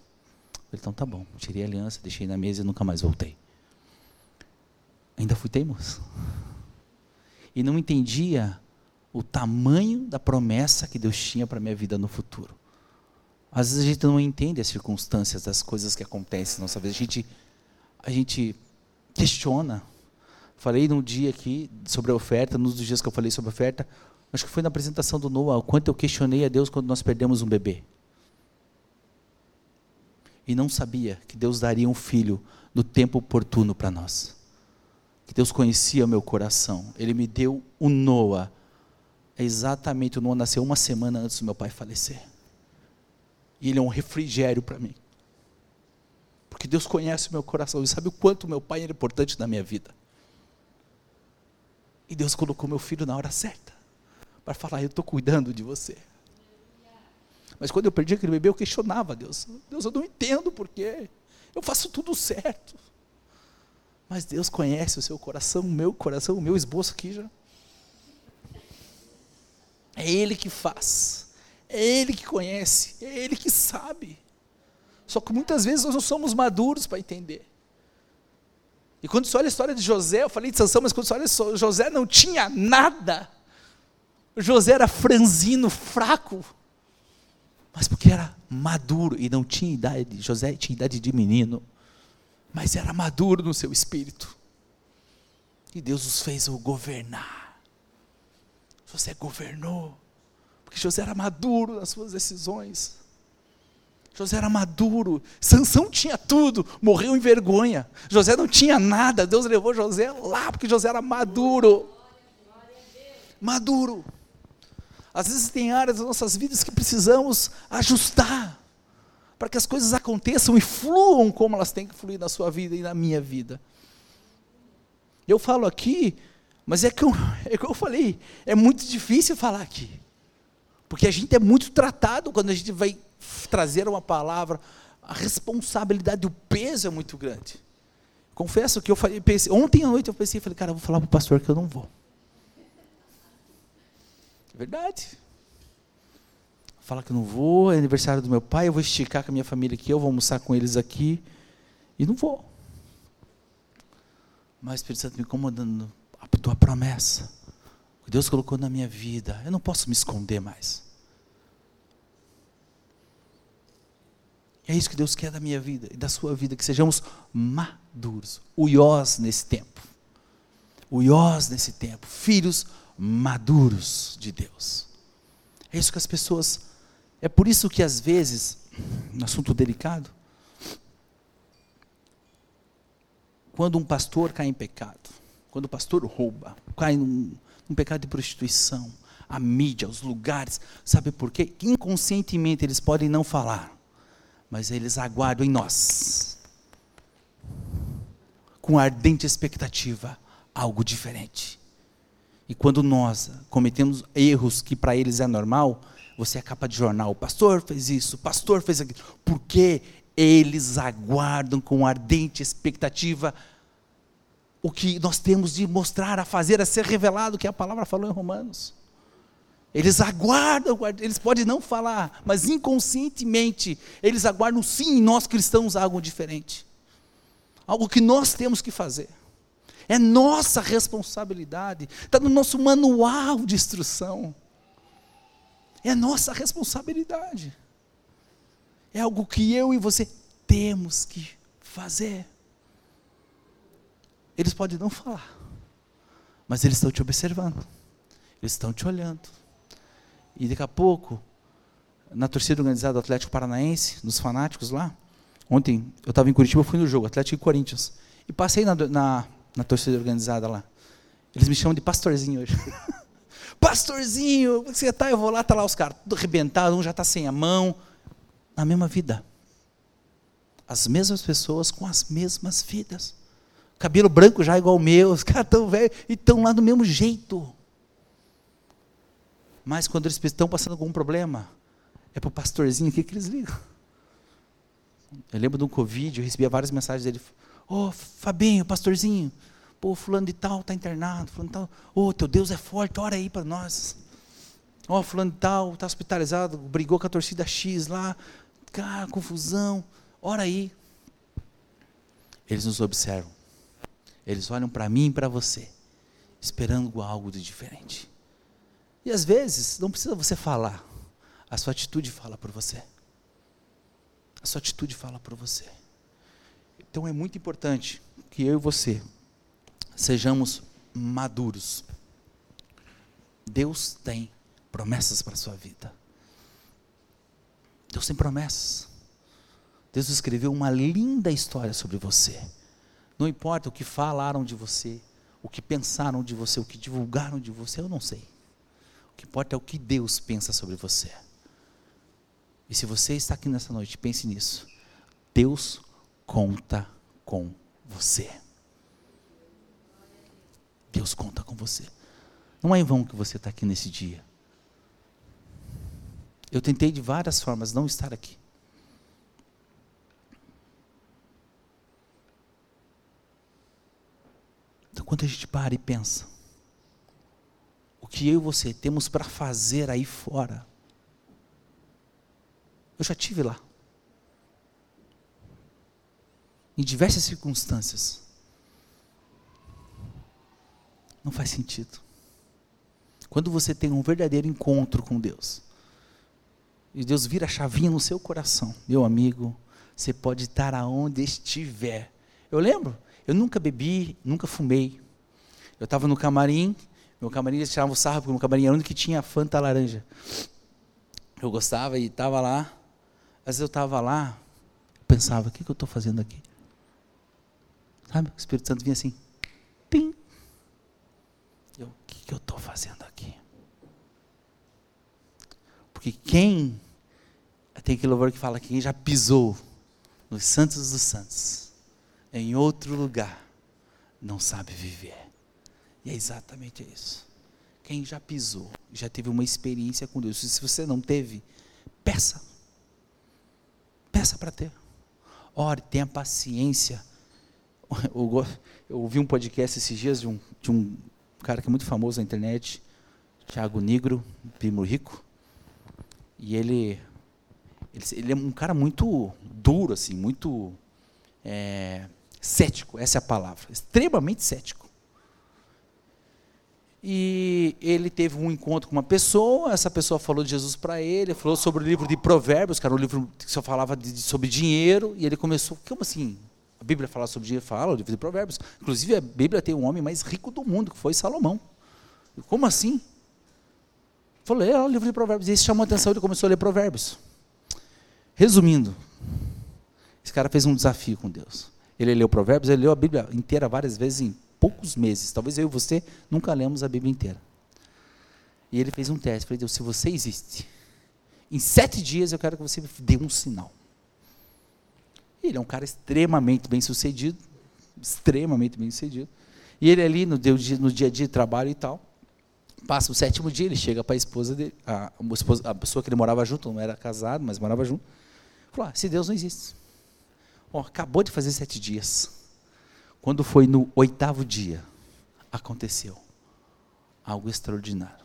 então tá bom. Tirei a aliança, deixei na mesa e nunca mais voltei. Ainda fui teimoso. E não entendia o tamanho da promessa que Deus tinha para minha vida no futuro. Às vezes a gente não entende as circunstâncias das coisas que acontecem na nossa vida. A gente, a gente questiona. Falei num dia aqui sobre a oferta, nos dias que eu falei sobre a oferta, acho que foi na apresentação do Noah, o quanto eu questionei a Deus quando nós perdemos um bebê. e não sabia que Deus daria um filho no tempo oportuno para nós. Que Deus conhecia o meu coração. Ele me deu o Noah. Exatamente, o Noah nasceu uma semana antes do meu pai falecer. E ele é um refrigério para mim. Porque Deus conhece o meu coração e sabe o quanto meu pai era importante na minha vida. E Deus colocou meu filho na hora certa para falar: Eu estou cuidando de você. Mas quando eu perdi aquele bebê, eu questionava Deus. Deus, eu não entendo porquê. Eu faço tudo certo. Mas Deus conhece o seu coração, o meu coração, o meu esboço aqui já. É Ele que faz. É Ele que conhece. É Ele que sabe. Só que muitas vezes nós não somos maduros para entender. E quando você olha a história de José, eu falei de Sansão, mas quando você olha, José não tinha nada. José era franzino, fraco mas porque era maduro e não tinha idade, José tinha idade de menino, mas era maduro no seu espírito. E Deus os fez o governar. José governou, porque José era maduro nas suas decisões. José era maduro, Sansão tinha tudo, morreu em vergonha. José não tinha nada, Deus levou José lá porque José era maduro. Maduro. Às vezes tem áreas das nossas vidas que precisamos ajustar para que as coisas aconteçam e fluam como elas têm que fluir na sua vida e na minha vida. Eu falo aqui, mas é que eu, (laughs) é que eu falei, é muito difícil falar aqui. Porque a gente é muito tratado quando a gente vai trazer uma palavra, a responsabilidade, o peso é muito grande. Confesso que eu falei, pensei, ontem à noite eu pensei, falei, cara, eu vou falar para o pastor que eu não vou. É verdade. Fala que não vou, é aniversário do meu pai, eu vou esticar com a minha família aqui, eu vou almoçar com eles aqui. E não vou. Mas o Espírito Santo me incomodando, a tua promessa, o que Deus colocou na minha vida, eu não posso me esconder mais. É isso que Deus quer da minha vida e da sua vida, que sejamos maduros, uiós nesse tempo. Uiós nesse tempo, filhos maduros de Deus. É isso que as pessoas. É por isso que às vezes, um assunto delicado, quando um pastor cai em pecado, quando o pastor rouba, cai num, num pecado de prostituição, a mídia, os lugares, sabe por quê? Inconscientemente eles podem não falar, mas eles aguardam em nós, com ardente expectativa, algo diferente. E quando nós cometemos erros que para eles é normal, você é capa de jornal, o pastor fez isso, o pastor fez aquilo. Porque eles aguardam com ardente expectativa o que nós temos de mostrar, a fazer, a ser revelado, que a palavra falou em Romanos. Eles aguardam, eles podem não falar, mas inconscientemente, eles aguardam sim nós cristãos algo diferente. Algo que nós temos que fazer. É nossa responsabilidade. Está no nosso manual de instrução. É nossa responsabilidade. É algo que eu e você temos que fazer. Eles podem não falar, mas eles estão te observando. Eles estão te olhando. E daqui a pouco, na torcida organizada do Atlético Paranaense, nos fanáticos lá, ontem eu estava em Curitiba, fui no jogo, Atlético e Corinthians. E passei na, na na torcida organizada lá. Eles me chamam de pastorzinho hoje. (laughs) pastorzinho, você tá, eu vou lá, tá lá os caras, tudo arrebentado, um já está sem a mão. Na mesma vida. As mesmas pessoas com as mesmas vidas. Cabelo branco já igual o meu, os caras estão velhos e estão lá do mesmo jeito. Mas quando eles estão passando algum problema, é para o pastorzinho aqui que eles ligam. Eu lembro de um Covid, eu recebia várias mensagens dele. Ô, oh, Fabinho, pastorzinho, pô, fulano de tal está internado, fulano de tal, ô, oh, teu Deus é forte, ora aí para nós. Ó, oh, fulano de tal está hospitalizado, brigou com a torcida X lá, cara, confusão, ora aí. Eles nos observam. Eles olham para mim e para você, esperando algo de diferente. E às vezes, não precisa você falar, a sua atitude fala por você. A sua atitude fala por você. Então é muito importante que eu e você sejamos maduros. Deus tem promessas para a sua vida. Deus tem promessas. Deus escreveu uma linda história sobre você. Não importa o que falaram de você, o que pensaram de você, o que divulgaram de você, eu não sei. O que importa é o que Deus pensa sobre você. E se você está aqui nessa noite, pense nisso. Deus conta com você. Deus conta com você. Não é em vão que você está aqui nesse dia. Eu tentei de várias formas não estar aqui. Então, quando a gente para e pensa, que eu e você temos para fazer aí fora, eu já tive lá. Em diversas circunstâncias. Não faz sentido. Quando você tem um verdadeiro encontro com Deus, e Deus vira a chavinha no seu coração, meu amigo, você pode estar aonde estiver. Eu lembro, eu nunca bebi, nunca fumei. Eu estava no camarim, meu camarim eles tiravam sarro, porque meu camarim era o único que tinha Fanta laranja. Eu gostava e estava lá. Às vezes eu estava lá, pensava, o que, que eu estou fazendo aqui? Sabe? O Espírito Santo vinha assim, pim. Eu, o que, que eu estou fazendo aqui? Porque quem, tem aquele louvor que fala que quem já pisou nos santos dos santos, em outro lugar, não sabe viver. E é exatamente isso. Quem já pisou, já teve uma experiência com Deus, se você não teve, peça. Peça para ter. Ore, tenha paciência. (laughs) Eu, eu ouvi um podcast esses dias de um, de um cara que é muito famoso na internet, Thiago Negro, primo rico. E ele, ele, ele, é um cara muito duro, assim, muito é, cético, essa é a palavra, extremamente cético. E ele teve um encontro com uma pessoa, essa pessoa falou de Jesus para ele, falou sobre o livro de Provérbios, que era um livro que só falava de, sobre dinheiro, e ele começou, como assim? A Bíblia fala sobre dinheiro, fala o livro de Provérbios. Inclusive a Bíblia tem um homem mais rico do mundo, que foi Salomão. Como assim? Falei, é o livro de Provérbios. E isso chamou a atenção, ele começou a ler Provérbios. Resumindo, esse cara fez um desafio com Deus. Ele leu Provérbios, ele leu a Bíblia inteira várias vezes em poucos meses. Talvez eu e você nunca lemos a Bíblia inteira. E ele fez um teste. Falei, Deus, se você existe, em sete dias eu quero que você me dê um sinal. Ele é um cara extremamente bem sucedido, extremamente bem sucedido. E ele ali no dia, no dia a dia de trabalho e tal, passa o sétimo dia, ele chega para a esposa dele, a, a, pessoa que ele morava junto, não era casado, mas morava junto, falou, ah, se Deus não existe. Acabou de fazer sete dias. Quando foi no oitavo dia, aconteceu algo extraordinário.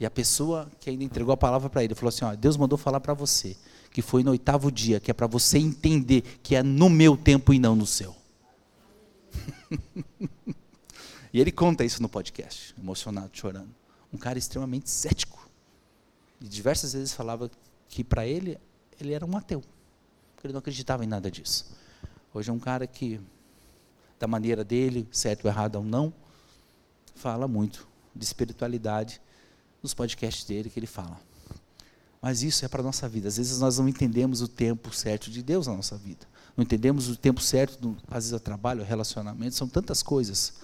E a pessoa que ainda entregou a palavra para ele falou assim: ó, Deus mandou falar para você que foi no oitavo dia, que é para você entender que é no meu tempo e não no seu. (laughs) e ele conta isso no podcast, emocionado, chorando. Um cara extremamente cético. E diversas vezes falava que para ele, ele era um ateu. Ele não acreditava em nada disso. Hoje é um cara que da maneira dele, certo ou errado ou não, fala muito de espiritualidade nos podcasts dele que ele fala. Mas isso é para a nossa vida. Às vezes nós não entendemos o tempo certo de Deus na nossa vida. Não entendemos o tempo certo, do, às vezes, o trabalho, o relacionamento. São tantas coisas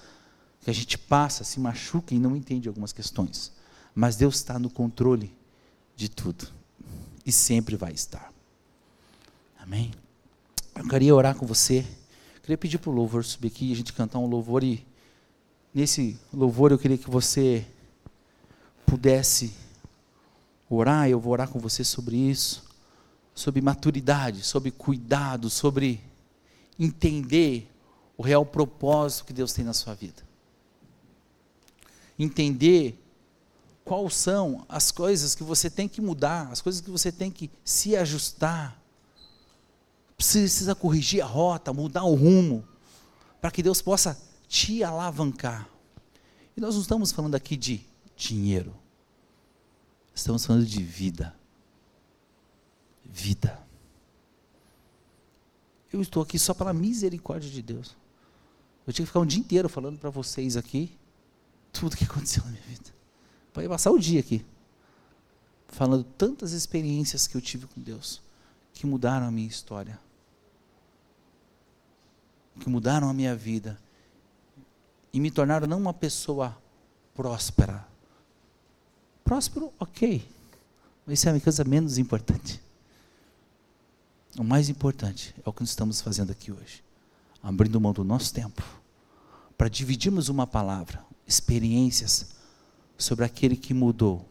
que a gente passa, se machuca e não entende algumas questões. Mas Deus está no controle de tudo. E sempre vai estar. Amém? Eu queria orar com você. Queria pedir para o louvor subir aqui a gente cantar um louvor. E nesse louvor eu queria que você pudesse orar. Eu vou orar com você sobre isso. Sobre maturidade, sobre cuidado, sobre entender o real propósito que Deus tem na sua vida. Entender quais são as coisas que você tem que mudar, as coisas que você tem que se ajustar precisa corrigir a rota, mudar o rumo, para que Deus possa te alavancar. E nós não estamos falando aqui de dinheiro, estamos falando de vida. Vida. Eu estou aqui só pela misericórdia de Deus. Eu tinha que ficar um dia inteiro falando para vocês aqui tudo que aconteceu na minha vida. Para passar o dia aqui, falando tantas experiências que eu tive com Deus que mudaram a minha história, que mudaram a minha vida e me tornaram não uma pessoa próspera. Próspero, ok, mas isso é uma coisa menos importante. O mais importante é o que nós estamos fazendo aqui hoje, abrindo mão do nosso tempo para dividirmos uma palavra, experiências sobre aquele que mudou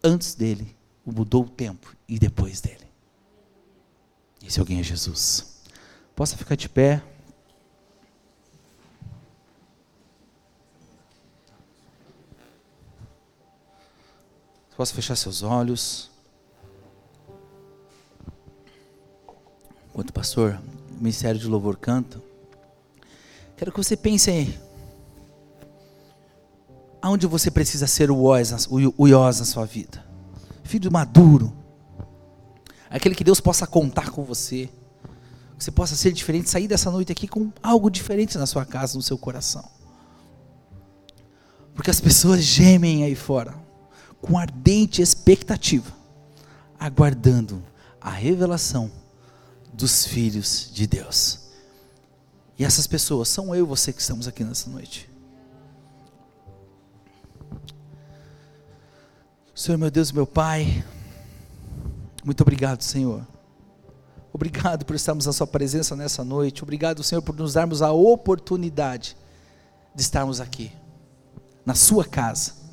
antes dele, mudou o tempo e depois dele. Esse alguém é Jesus. Possa ficar de pé. Possa fechar seus olhos. Enquanto o pastor, o Ministério de Louvor canta, quero que você pense aí. Aonde você precisa ser o Iós na sua vida? Filho maduro. Aquele que Deus possa contar com você. Que você possa ser diferente, sair dessa noite aqui com algo diferente na sua casa, no seu coração. Porque as pessoas gemem aí fora com ardente expectativa, aguardando a revelação dos filhos de Deus. E essas pessoas são eu e você que estamos aqui nessa noite. Senhor, meu Deus, meu Pai, muito obrigado, Senhor. Obrigado por estarmos na Sua presença nessa noite. Obrigado, Senhor, por nos darmos a oportunidade de estarmos aqui, na Sua casa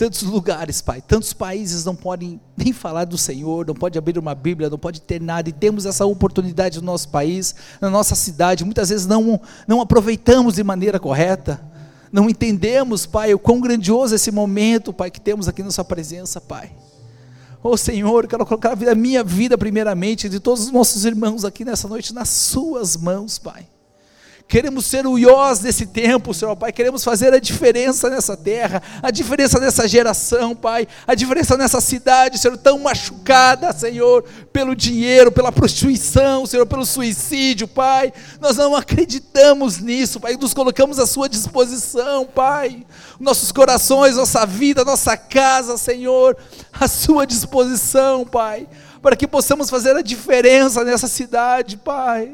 tantos lugares, Pai, tantos países não podem nem falar do Senhor, não pode abrir uma Bíblia, não pode ter nada, e temos essa oportunidade no nosso país, na nossa cidade, muitas vezes não, não aproveitamos de maneira correta, não entendemos, Pai, o quão grandioso é esse momento, Pai, que temos aqui na Sua presença, Pai. Oh Senhor, quero colocar a minha vida primeiramente, de todos os nossos irmãos aqui nessa noite, nas Suas mãos, Pai. Queremos ser o Iós desse tempo, Senhor Pai. Queremos fazer a diferença nessa terra, a diferença nessa geração, Pai. A diferença nessa cidade, Senhor, tão machucada, Senhor, pelo dinheiro, pela prostituição, Senhor, pelo suicídio, Pai. Nós não acreditamos nisso, Pai. Nos colocamos à Sua disposição, Pai. Nossos corações, nossa vida, nossa casa, Senhor, à Sua disposição, Pai. Para que possamos fazer a diferença nessa cidade, Pai.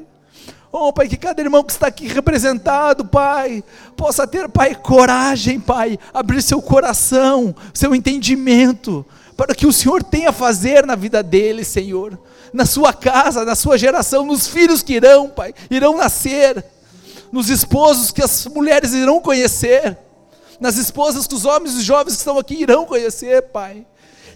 Oh, Pai, que cada irmão que está aqui representado, Pai, possa ter, Pai, coragem, Pai, abrir seu coração, seu entendimento, para que o Senhor tenha a fazer na vida dele, Senhor, na sua casa, na sua geração, nos filhos que irão, Pai, irão nascer, nos esposos que as mulheres irão conhecer, nas esposas que os homens e os jovens que estão aqui irão conhecer, Pai.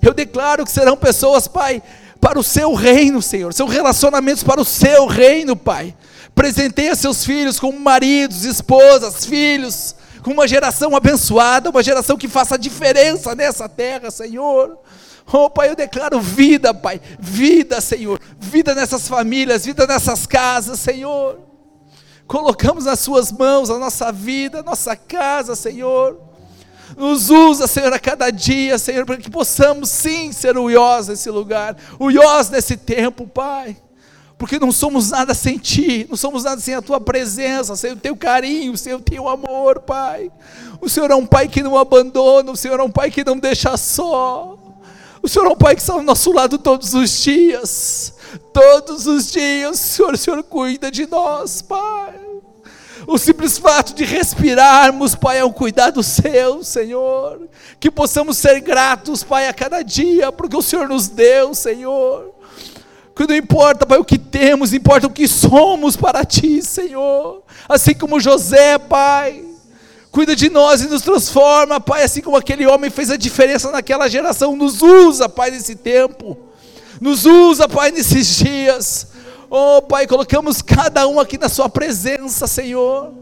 Eu declaro que serão pessoas, Pai, para o seu reino, Senhor, são relacionamentos para o seu reino, Pai Presenteia seus filhos com maridos, esposas, filhos, com uma geração abençoada, uma geração que faça diferença nessa terra, Senhor. Oh, Pai, eu declaro vida, Pai, vida, Senhor, vida nessas famílias, vida nessas casas, Senhor. Colocamos nas Suas mãos a nossa vida, a nossa casa, Senhor. Nos usa, Senhor, a cada dia, Senhor, para que possamos sim ser o Iós nesse lugar, o Iós nesse tempo, Pai porque não somos nada sem Ti, não somos nada sem a Tua presença, sem o Teu carinho, sem o Teu amor, Pai. O Senhor é um Pai que não abandona, o Senhor é um Pai que não deixa só. O Senhor é um Pai que está ao nosso lado todos os dias. Todos os dias, Senhor, o Senhor cuida de nós, Pai. O simples fato de respirarmos, Pai, é um cuidado seu, Senhor. Que possamos ser gratos, Pai, a cada dia, porque o Senhor nos deu, Senhor que não importa, Pai, o que temos, importa o que somos para Ti, Senhor. Assim como José, Pai, cuida de nós e nos transforma, Pai, assim como aquele homem fez a diferença naquela geração, nos usa, Pai, nesse tempo, nos usa, Pai, nesses dias. Oh, Pai, colocamos cada um aqui na Sua presença, Senhor.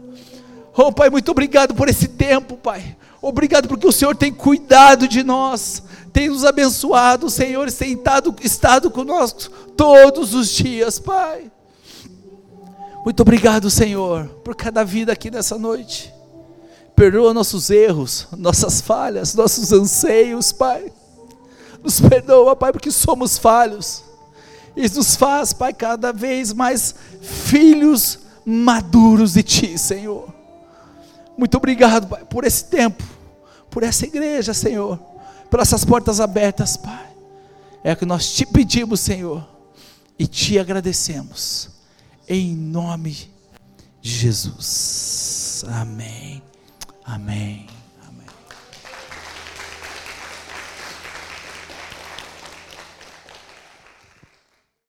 Oh, Pai, muito obrigado por esse tempo, Pai. Obrigado porque o Senhor tem cuidado de nós tem nos abençoado, Senhor, tem estado, estado conosco todos os dias, Pai. Muito obrigado, Senhor, por cada vida aqui nessa noite. Perdoa nossos erros, nossas falhas, nossos anseios, Pai. Nos perdoa, Pai, porque somos falhos. E nos faz, Pai, cada vez mais filhos maduros de Ti, Senhor. Muito obrigado, Pai, por esse tempo, por essa igreja, Senhor por essas portas abertas, Pai. É o que nós te pedimos, Senhor, e te agradecemos, em nome de Jesus. Amém. Amém.